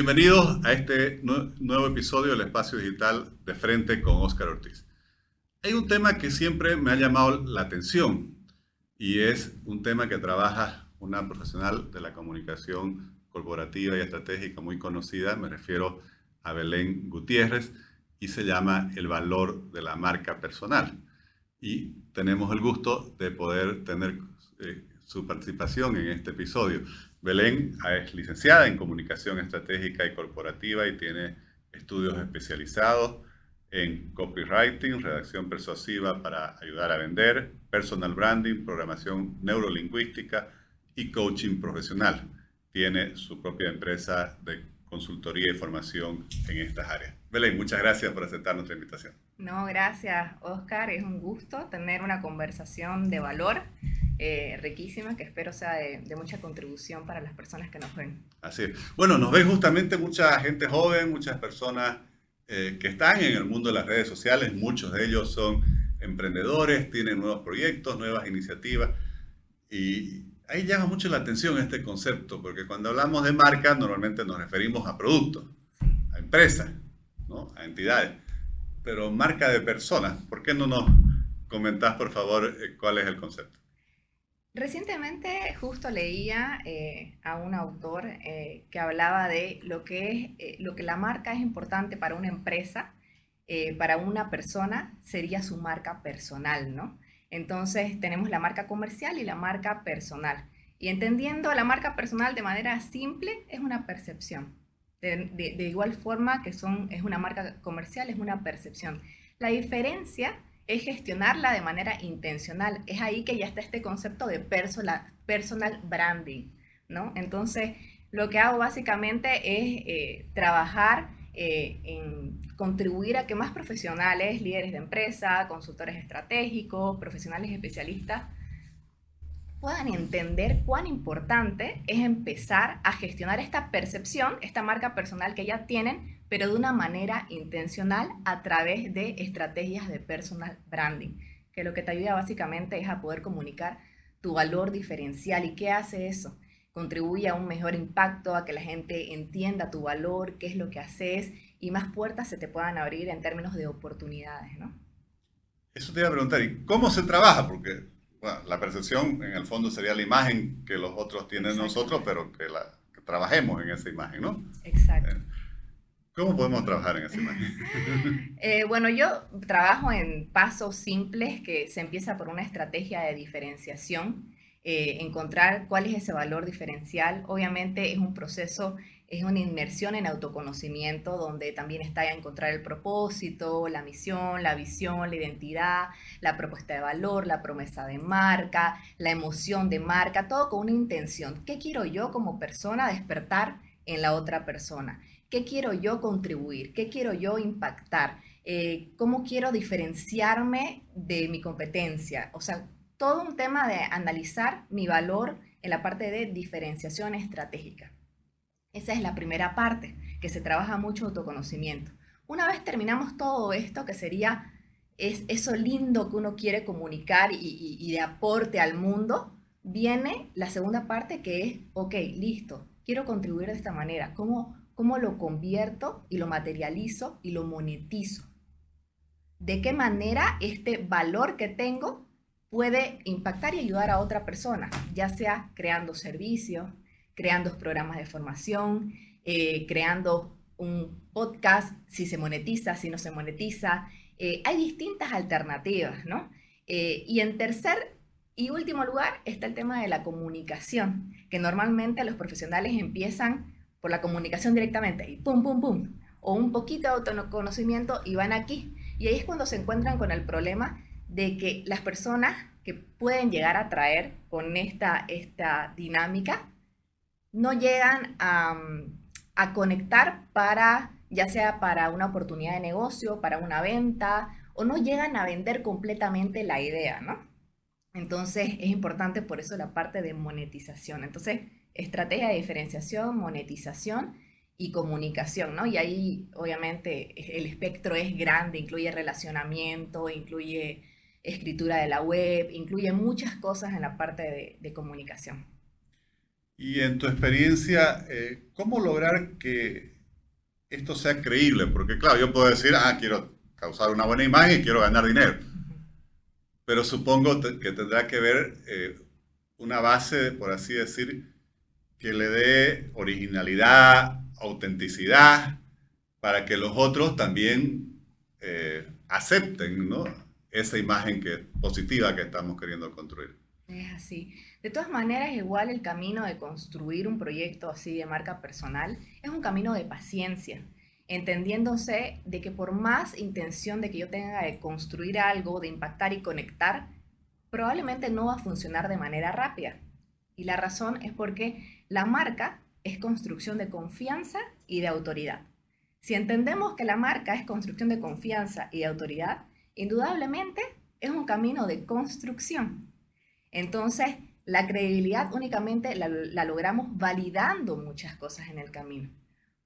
Bienvenidos a este nuevo episodio del Espacio Digital de Frente con Oscar Ortiz. Hay un tema que siempre me ha llamado la atención y es un tema que trabaja una profesional de la comunicación corporativa y estratégica muy conocida, me refiero a Belén Gutiérrez, y se llama El valor de la marca personal. Y tenemos el gusto de poder tener eh, su participación en este episodio. Belén es licenciada en Comunicación Estratégica y Corporativa y tiene estudios especializados en copywriting, redacción persuasiva para ayudar a vender, personal branding, programación neurolingüística y coaching profesional. Tiene su propia empresa de consultoría y formación en estas áreas. Belén, muchas gracias por aceptar nuestra invitación. No, gracias, Oscar. Es un gusto tener una conversación de valor eh, riquísima que espero sea de, mucha contribución para las personas que nos ven. Así es. Bueno, nos ven justamente mucha gente joven, muchas personas eh, que están en el mundo de las redes sociales, muchos de ellos son emprendedores, tienen nuevos proyectos, nuevas iniciativas y ahí llama mucho la atención este concepto, porque cuando hablamos de marca normalmente nos referimos a productos, a empresas, ¿no? a entidades, pero marca de personas, ¿por qué no nos comentás por favor eh, cuál es el concepto? Recientemente justo leía eh, a un autor eh, que hablaba de lo que, es, lo que la marca es importante para una empresa, para una persona sería su marca personal, ¿no? Entonces tenemos la marca comercial y la marca personal. Y entendiendo la marca personal de manera simple es una percepción. De, igual forma que son, es una marca comercial, es una percepción. La diferencia es gestionarla de manera intencional. Es ahí que ya está este concepto de personal, personal branding, ¿no? Entonces, lo que hago básicamente es eh, trabajar eh, en contribuir a que más profesionales, líderes de empresa, consultores estratégicos, profesionales especialistas, puedan entender cuán importante es empezar a gestionar esta percepción, esta marca personal que ya tienen, pero de una manera intencional a través de estrategias de personal branding, que lo que te ayuda básicamente es a poder comunicar tu valor diferencial. ¿Y qué hace eso? Contribuye a un mejor impacto, a que la gente entienda tu valor, qué es lo que haces y más puertas se te puedan abrir en términos de oportunidades, ¿no? Eso te iba a preguntar, ¿y cómo se trabaja? Porque la percepción en el fondo sería la imagen que los otros tienen nosotros, pero que, la, que trabajemos en esa imagen, ¿no? Exacto. Eh, ¿Cómo podemos trabajar en esa imagen? Eh, bueno, yo trabajo en pasos simples que se empieza por una estrategia de diferenciación, eh, encontrar cuál es ese valor diferencial. Obviamente es un proceso, es una inmersión en autoconocimiento donde también está encontrar el propósito, la misión, la visión, la identidad, la propuesta de valor, la promesa de marca, la emoción de marca, todo con una intención. ¿Qué quiero yo como persona despertar en la otra persona? ¿Qué quiero yo contribuir? ¿Qué quiero yo impactar? Eh, ¿Cómo quiero diferenciarme de mi competencia? O sea, todo un tema de analizar mi valor en la parte de diferenciación estratégica. Esa es la primera parte, que se trabaja mucho autoconocimiento. Una vez terminamos todo esto, que sería es eso lindo que uno quiere comunicar y, de aporte al mundo, viene la segunda parte que es, ok, listo, quiero contribuir de esta manera. ¿Cómo, cómo lo convierto y lo materializo y lo monetizo. De qué manera este valor que tengo puede impactar y ayudar a otra persona, ya sea creando servicios, creando programas de formación, eh, creando un podcast, si se monetiza, si no se monetiza. Eh, hay distintas alternativas, ¿no? Eh, y en tercer y último lugar está el tema de la comunicación, que normalmente los profesionales empiezan por la comunicación directamente y pum, pum, pum, o un poquito de autoconocimiento y van aquí. Y ahí es cuando se encuentran con el problema de que las personas que pueden llegar a traer con esta, esta dinámica no llegan a, conectar para, ya sea para una oportunidad de negocio, para una venta, o no llegan a vender completamente la idea, ¿no? Entonces es importante por eso la parte de monetización. Entonces, estrategia de diferenciación, monetización y comunicación, ¿no? Y ahí obviamente el espectro es grande, incluye relacionamiento, incluye escritura de la web, incluye muchas cosas en la parte de, comunicación. Y en tu experiencia, eh, ¿cómo lograr que esto sea creíble? Porque claro, yo puedo decir, ah, quiero causar una buena imagen y quiero ganar dinero. Pero supongo que tendrá que ver eh, una base, por así decir, que le dé originalidad, autenticidad, para que los otros también eh, acepten esa imagen que, positiva que estamos queriendo construir. Es así. De todas maneras, igual el camino de construir un proyecto así de marca personal es un camino de paciencia, entendiéndose de que por más intención de que yo tenga de construir algo, de impactar y conectar, probablemente no va a funcionar de manera rápida. Y la razón es porque la marca es construcción de confianza y de autoridad. Si entendemos que la marca es construcción de confianza y de autoridad, indudablemente es un camino de construcción. Entonces, la credibilidad únicamente la, logramos validando muchas cosas en el camino.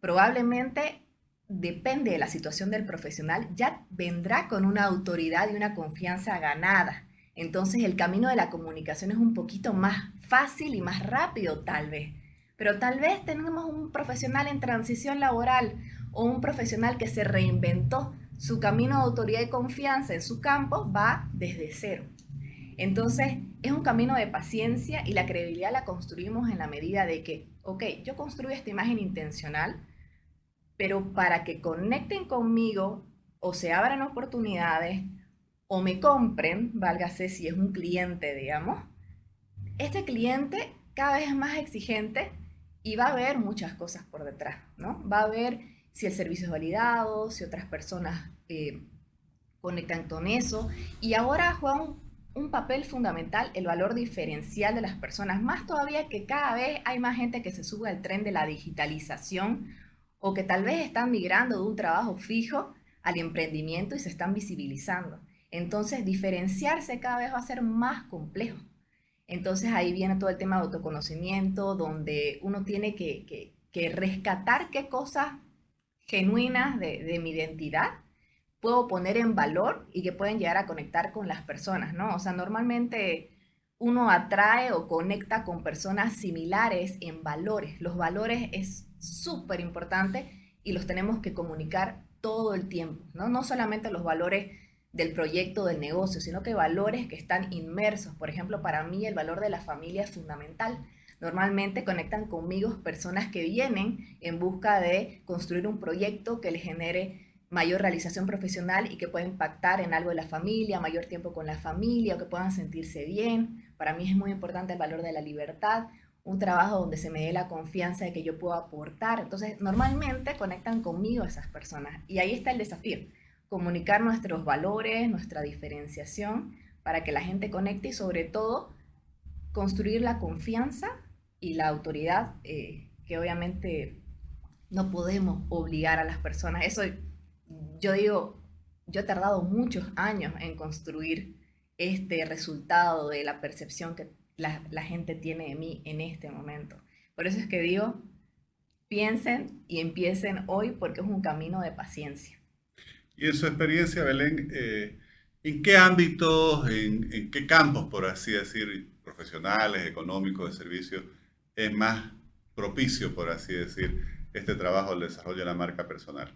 Probablemente depende de la situación del profesional, ya vendrá con una autoridad y una confianza ganada. Entonces el camino de la comunicación es un poquito más fácil y más rápido tal vez. Pero tal vez tenemos un profesional en transición laboral o un profesional que se reinventó. Su camino de autoridad y confianza en su campo va desde cero. Entonces, es un camino de paciencia y la credibilidad la construimos en la medida de que, ok, yo construyo esta imagen intencional, pero para que conecten conmigo o se abran oportunidades o me compren, válgase si es un cliente, digamos, este cliente cada vez es más exigente y va a ver muchas cosas por detrás, ¿no? Va a ver si el servicio es validado, si otras personas eh, conectan con eso y ahora juega un papel fundamental el valor diferencial de las personas, más todavía que cada vez hay más gente que se sube al tren de la digitalización o que tal vez están migrando de un trabajo fijo al emprendimiento y se están visibilizando. Entonces, diferenciarse cada vez va a ser más complejo. Entonces, ahí viene todo el tema de autoconocimiento, donde uno tiene que, rescatar qué cosas genuinas de mi identidad puedo poner en valor y que pueden llegar a conectar con las personas, ¿no? O sea, normalmente uno atrae o conecta con personas similares en valores. Los valores es súper importante y los tenemos que comunicar todo el tiempo, ¿no? No solamente los valores del proyecto, del negocio, sino que valores que están inmersos. Por ejemplo, para mí el valor de la familia es fundamental. Normalmente conectan conmigo personas que vienen en busca de construir un proyecto que les genere mayor realización profesional y que pueda impactar en algo de la familia, mayor tiempo con la familia o que puedan sentirse bien. Para mí es muy importante el valor de la libertad, un trabajo donde se me dé la confianza de que yo puedo aportar. Entonces, normalmente conectan conmigo esas personas y ahí está el desafío, comunicar nuestros valores, nuestra diferenciación para que la gente conecte y sobre todo construir la confianza y la autoridad eh, que obviamente no podemos obligar a las personas. Eso yo digo, yo he tardado muchos años en construir este resultado de la percepción que la, gente tiene de mí en este momento. Por eso es que digo, piensen y empiecen hoy porque es un camino de paciencia. Y en su experiencia, Belén, eh, ¿en qué ámbitos, en, en, qué campos, por así decir, profesionales, económicos, de servicios, es más propicio, por así decir, este trabajo del desarrollo de la marca personal?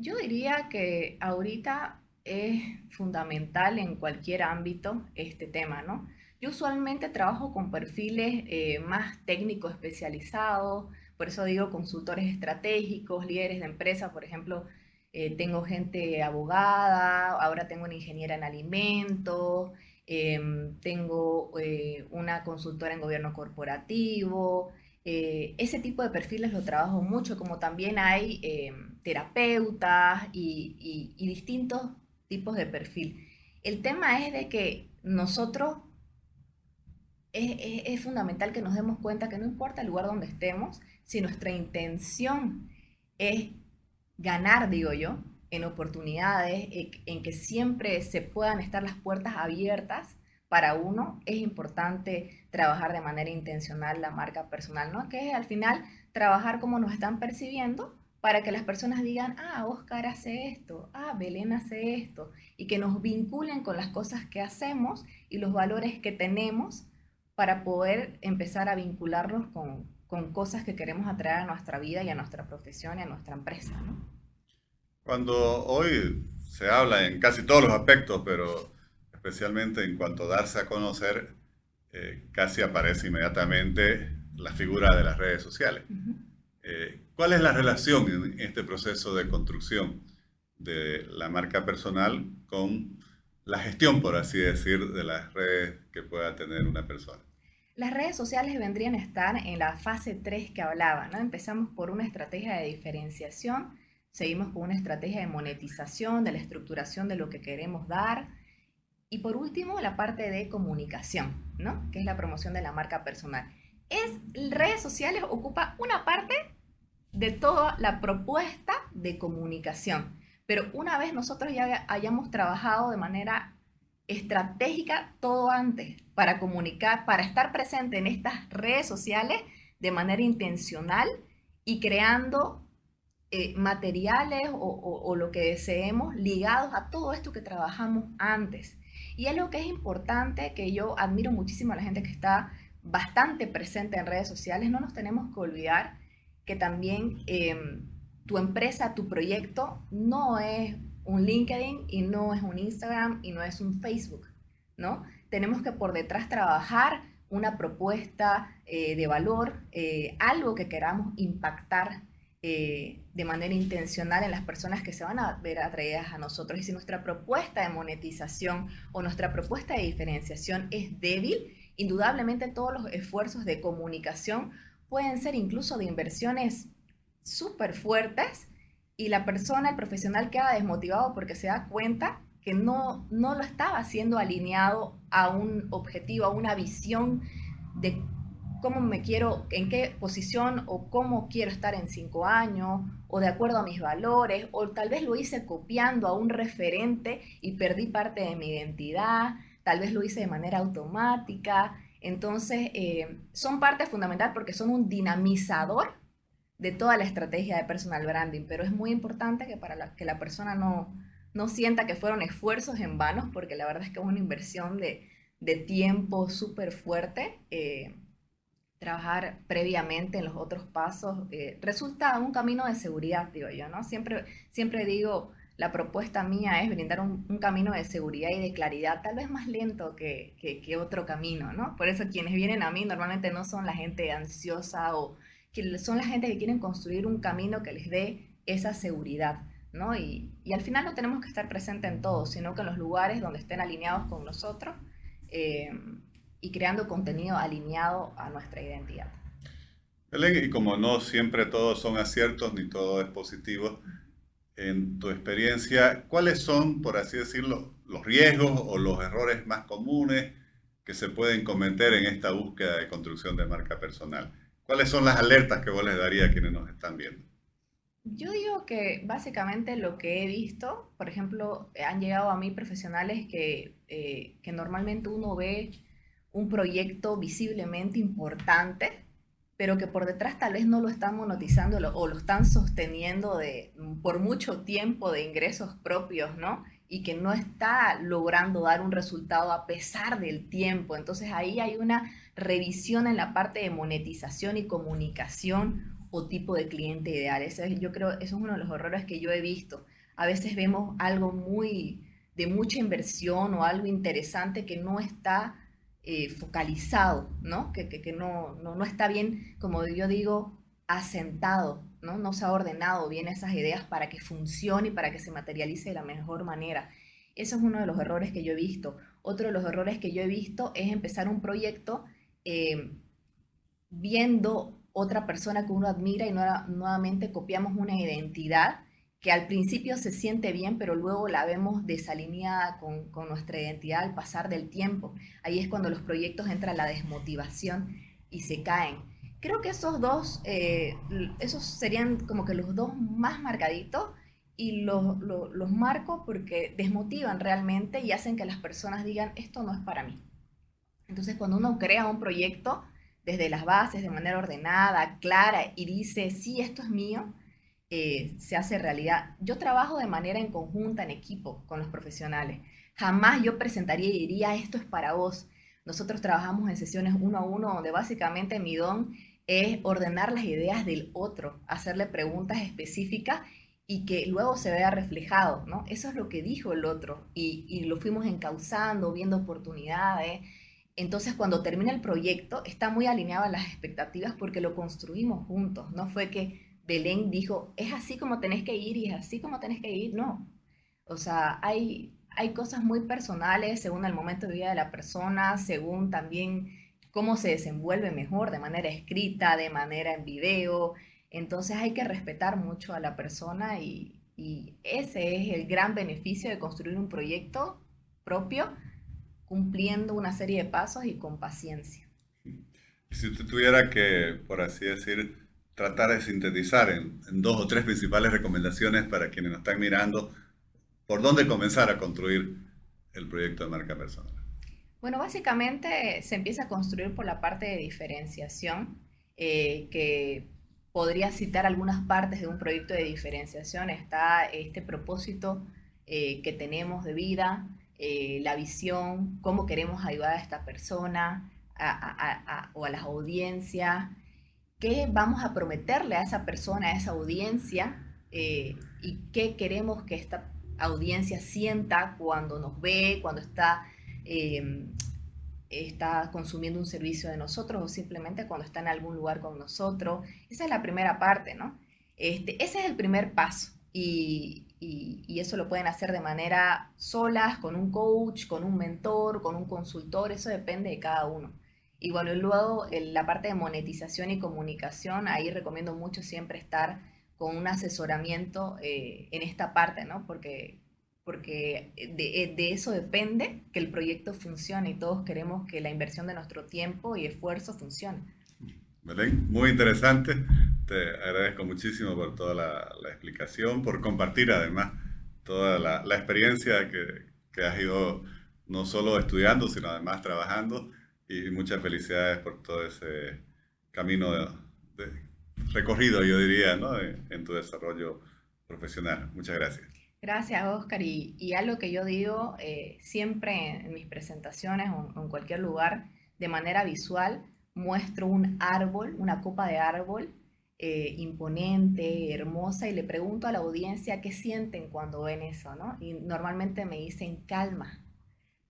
Yo diría que ahorita es fundamental en cualquier ámbito este tema, ¿no? Yo usualmente trabajo con perfiles eh, más técnicos especializados, por eso digo consultores estratégicos, líderes de empresa, por ejemplo, eh, tengo gente abogada, ahora tengo una ingeniera en alimentos, em, tengo eh, una consultora en gobierno corporativo, ese tipo de perfiles lo trabajo mucho, como también hay em, terapeutas y, distintos tipos de perfil. El tema es de que nosotros es, fundamental que nos demos cuenta que no importa el lugar donde estemos, si nuestra intención es ganar, digo yo, en oportunidades, en que siempre se puedan estar las puertas abiertas para uno, es importante trabajar de manera intencional la marca personal, ¿no? Que es al final trabajar como nos están percibiendo para que las personas digan, ah, Oscar hace esto, ah, Belén hace esto, y que nos vinculen con las cosas que hacemos y los valores que tenemos para poder empezar a vincularlos con, con cosas que queremos atraer a nuestra vida y a nuestra profesión y a nuestra empresa. ¿no? Cuando hoy se habla en casi todos los aspectos, pero especialmente en cuanto a darse a conocer, eh, casi aparece inmediatamente la figura de las redes sociales. Eh, ¿Cuál es la relación en este proceso de construcción de la marca personal con la gestión, por así decir, de las redes que pueda tener una persona? Las redes sociales vendrían a estar en la fase 3 que hablaba, ¿no? Empezamos por una estrategia de diferenciación, seguimos con una estrategia de monetización, de la estructuración de lo que queremos dar, y por último, la parte de comunicación, ¿no? Que es la promoción de la marca personal. Es, redes sociales ocupa una parte de toda la propuesta de comunicación. Pero una vez nosotros ya hayamos trabajado de manera estratégica todo antes para comunicar, para estar presente en estas redes sociales de manera intencional y creando eh, materiales o, o, lo que deseemos ligados a todo esto que trabajamos antes. Y algo que es importante, que yo admiro muchísimo a la gente que está bastante presente en redes sociales, no nos tenemos que olvidar que también em, tu empresa, tu proyecto no es un LinkedIn y no es un Instagram y no es un Facebook, ¿no? Tenemos que por detrás trabajar una propuesta eh, de valor, eh, algo que queramos impactar eh, de manera intencional en las personas que se van a ver atraídas a nosotros. Y si nuestra propuesta de monetización o nuestra propuesta de diferenciación es débil, indudablemente todos los esfuerzos de comunicación pueden ser incluso de inversiones súper fuertes y la persona, el profesional queda desmotivado porque se da cuenta que no, no lo estaba haciendo alineado a un objetivo, a una visión de cómo me quiero, en qué posición o cómo quiero estar en cinco años, o de acuerdo a mis valores, o tal vez lo hice copiando a un referente y perdí parte de mi identidad, tal vez lo hice de manera automática. Entonces, eh, son parte fundamental porque son un dinamizador de toda la estrategia de personal branding, pero es muy importante que para que la persona no, no sienta que fueron esfuerzos en vanos, porque la verdad es que es una inversión de, de tiempo súper fuerte. Eh, trabajar previamente en los otros pasos, eh, resulta un camino de seguridad, digo yo, ¿no? Siempre, siempre digo, la propuesta mía es brindar un, camino de seguridad y de claridad, tal vez más lento que, que, otro camino, ¿no? Por eso quienes vienen a mí normalmente no son la gente ansiosa o que son la gente que quieren construir un camino que les dé esa seguridad, ¿no? Y, y al final no tenemos que estar presente en todo, sino que en los lugares donde estén alineados con nosotros, eh, y creando contenido alineado a nuestra identidad. Belén, y como no siempre todos son aciertos ni todo es positivo, en tu experiencia, ¿cuáles son, por así decirlo, los riesgos o los errores más comunes que se pueden cometer en esta búsqueda de construcción de marca personal? ¿Cuáles son las alertas que vos les daría a quienes nos están viendo? Yo digo que básicamente lo que he visto, por ejemplo, han llegado a mí profesionales que, eh, que normalmente uno ve un proyecto visiblemente importante, pero que por detrás tal vez no lo están monetizando o lo están sosteniendo de, por mucho tiempo de ingresos propios, ¿no? Y que no está logrando dar un resultado a pesar del tiempo. Entonces ahí hay una revisión en la parte de monetización y comunicación o tipo de cliente ideal. yo creo, eso es uno de los errores que yo he visto. A veces vemos algo muy de mucha inversión o algo interesante que no está eh, focalizado, ¿no? Que, que, no, no, no, está bien, como yo digo, asentado, ¿no? No se ha ordenado bien esas ideas para que funcione y para que se materialice de la mejor manera. Eso es uno de los errores que yo he visto. Otro de los errores que yo he visto es empezar un proyecto eh, viendo otra persona que uno admira y nuevamente copiamos una identidad que al principio se siente bien, pero luego la vemos desalineada con, nuestra identidad al pasar del tiempo. Ahí es cuando los proyectos entran la desmotivación y se caen. Creo que esos dos, eh, esos serían como que los dos más marcaditos y los, los marco porque desmotivan realmente y hacen que las personas digan, esto no es para mí. Entonces cuando uno crea un proyecto desde las bases, de manera ordenada, clara, y dice, sí, esto es mío, eh, se hace realidad. Yo trabajo de manera en conjunta, en equipo, con los profesionales. Jamás yo presentaría y diría, esto es para vos. nosotros trabajamos en sesiones uno a uno donde básicamente mi don es ordenar las ideas del otro, hacerle preguntas específicas y que luego se vea reflejado, ¿no? Eso es lo que dijo el otro y, y lo fuimos encauzando, viendo oportunidades. Entonces, cuando termina el proyecto, está muy alineado a las expectativas porque lo construimos juntos. No fue que Belén dijo, es así como tenés que ir y es así como tenés que ir. No. O sea, hay, hay cosas muy personales según el momento de vida de la persona, según también cómo se desenvuelve mejor, de manera escrita, de manera en video, entonces hay que respetar mucho a la persona y, ese es el gran beneficio de construir un proyecto propio, cumpliendo una serie de pasos y con paciencia. Si usted tuviera que, por así decir, tratar de sintetizar en, dos o tres principales recomendaciones para quienes nos están mirando, ¿por dónde comenzar a construir el proyecto de marca personal? Bueno, básicamente se empieza a construir por la parte de diferenciación, eh, que podría citar algunas partes de un proyecto de diferenciación. Está este propósito eh, que tenemos de vida, eh, la visión, cómo queremos ayudar a esta persona o a las audiencias, qué vamos a prometerle a esa persona, a esa audiencia eh, y qué queremos que esta audiencia sienta cuando nos ve, cuando está está consumiendo un servicio de nosotros o simplemente cuando está en algún lugar con nosotros. Esa es la primera parte, ¿no? Este, ese es el primer paso y, eso lo pueden hacer de manera solas, con un coach, con un mentor, con un consultor, eso depende de cada uno. Y bueno, luego en la parte de monetización y comunicación, ahí recomiendo mucho siempre estar con un asesoramiento eh, en esta parte, ¿no? Porque porque de, de, eso depende que el proyecto funcione y todos queremos que la inversión de nuestro tiempo y esfuerzo funcione. Belén, muy interesante. Te agradezco muchísimo por toda la, la explicación, por compartir además toda la, la experiencia que, que, has ido no solo estudiando, sino además trabajando. Y muchas felicidades por todo ese camino de, recorrido, yo diría, ¿no? en tu desarrollo profesional. Muchas gracias. Gracias, Oscar. Y, y algo que yo digo eh, siempre en, mis presentaciones o en cualquier lugar, de manera visual, muestro un árbol, una copa de árbol eh, imponente, hermosa, y le pregunto a la audiencia qué sienten cuando ven eso, ¿no? Y normalmente me dicen calma,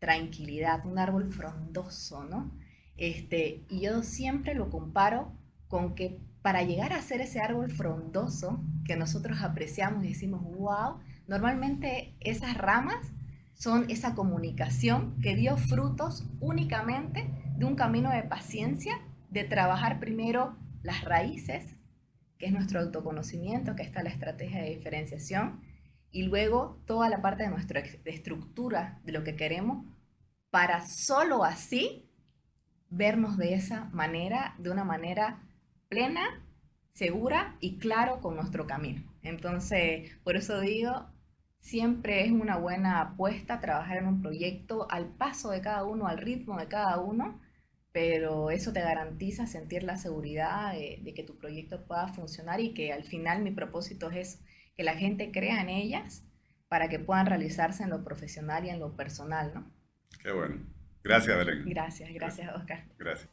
tranquilidad, un árbol frondoso, ¿no? Este, y yo siempre lo comparo con que para llegar a ser ese árbol frondoso que nosotros apreciamos y decimos, wow, Normalmente esas ramas son esa comunicación que dio frutos únicamente de un camino de paciencia, de trabajar primero las raíces, que es nuestro autoconocimiento, que está la estrategia de diferenciación, y luego toda la parte de nuestra estructura de lo que queremos, para solo así vernos de esa manera, de una manera plena, segura y claro con nuestro camino. Entonces, por eso digo, Siempre es una buena apuesta trabajar en un proyecto al paso de cada uno, al ritmo de cada uno, pero eso te garantiza sentir la seguridad de, que tu proyecto pueda funcionar y que al final mi propósito es que la gente crea en ellas para que puedan realizarse en lo profesional y en lo personal, ¿no? Qué bueno. Gracias, Belén. Gracias, gracias, Oscar. Gracias.